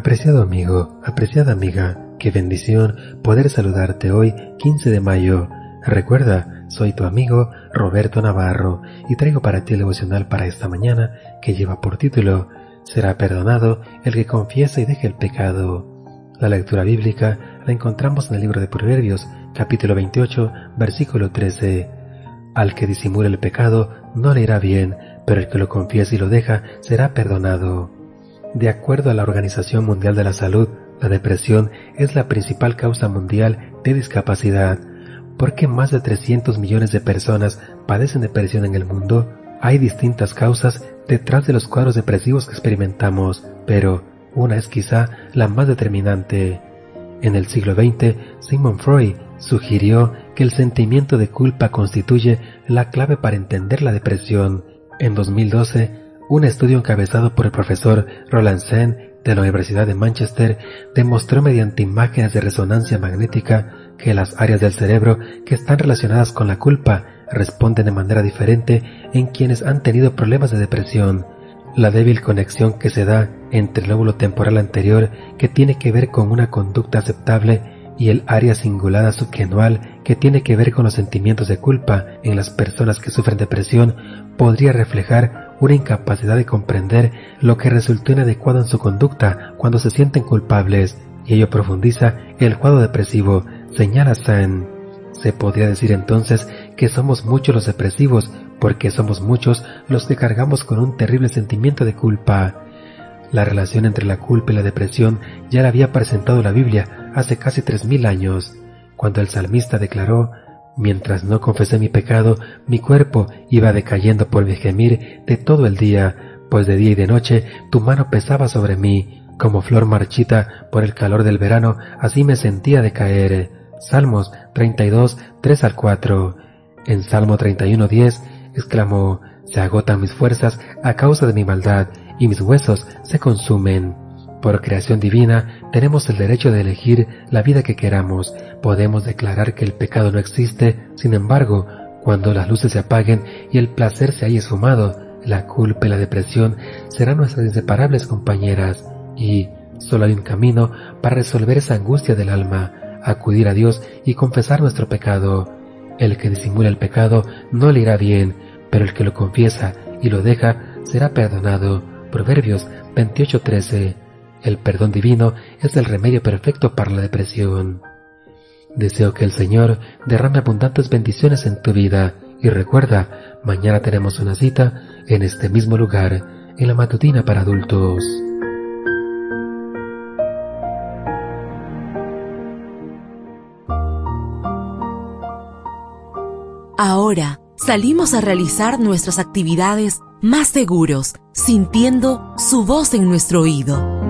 Apreciado amigo, apreciada amiga, qué bendición poder saludarte hoy 15 de mayo. Recuerda, soy tu amigo Roberto Navarro y traigo para ti el devocional para esta mañana que lleva por título Será perdonado el que confiesa y deje el pecado. La lectura bíblica la encontramos en el libro de Proverbios, capítulo 28, versículo 13. Al que disimula el pecado no le irá bien, pero el que lo confiesa y lo deja será perdonado. De acuerdo a la Organización Mundial de la Salud, la depresión es la principal causa mundial de discapacidad. Porque más de 300 millones de personas padecen depresión en el mundo, hay distintas causas detrás de los cuadros depresivos que experimentamos, pero una es quizá la más determinante. En el siglo XX, Sigmund Freud sugirió que el sentimiento de culpa constituye la clave para entender la depresión. En 2012, un estudio encabezado por el profesor Roland Sen de la Universidad de Manchester demostró mediante imágenes de resonancia magnética que las áreas del cerebro que están relacionadas con la culpa responden de manera diferente en quienes han tenido problemas de depresión. La débil conexión que se da entre el lóbulo temporal anterior que tiene que ver con una conducta aceptable y el área cingulada subgenual que tiene que ver con los sentimientos de culpa en las personas que sufren depresión podría reflejar una incapacidad de comprender lo que resultó inadecuado en su conducta cuando se sienten culpables, y ello profundiza el cuadro depresivo, señala San. Se podría decir entonces que somos muchos los depresivos, porque somos muchos los que cargamos con un terrible sentimiento de culpa. La relación entre la culpa y la depresión ya la había presentado la Biblia hace casi tres mil años, cuando el salmista declaró Mientras no confesé mi pecado, mi cuerpo iba decayendo por mi gemir de todo el día, pues de día y de noche tu mano pesaba sobre mí, como flor marchita por el calor del verano, así me sentía decaer. Salmos 32, 3 al 4. En Salmo 31, 10, exclamó, se agotan mis fuerzas a causa de mi maldad, y mis huesos se consumen. Por creación divina tenemos el derecho de elegir la vida que queramos. Podemos declarar que el pecado no existe, sin embargo, cuando las luces se apaguen y el placer se haya esfumado, la culpa y la depresión serán nuestras inseparables compañeras. Y solo hay un camino para resolver esa angustia del alma, acudir a Dios y confesar nuestro pecado. El que disimula el pecado no le irá bien, pero el que lo confiesa y lo deja será perdonado. Proverbios 28:13 el perdón divino es el remedio perfecto para la depresión. Deseo que el Señor derrame abundantes bendiciones en tu vida y recuerda, mañana tenemos una cita en este mismo lugar, en la matutina para adultos. Ahora salimos a realizar nuestras actividades más seguros, sintiendo su voz en nuestro oído.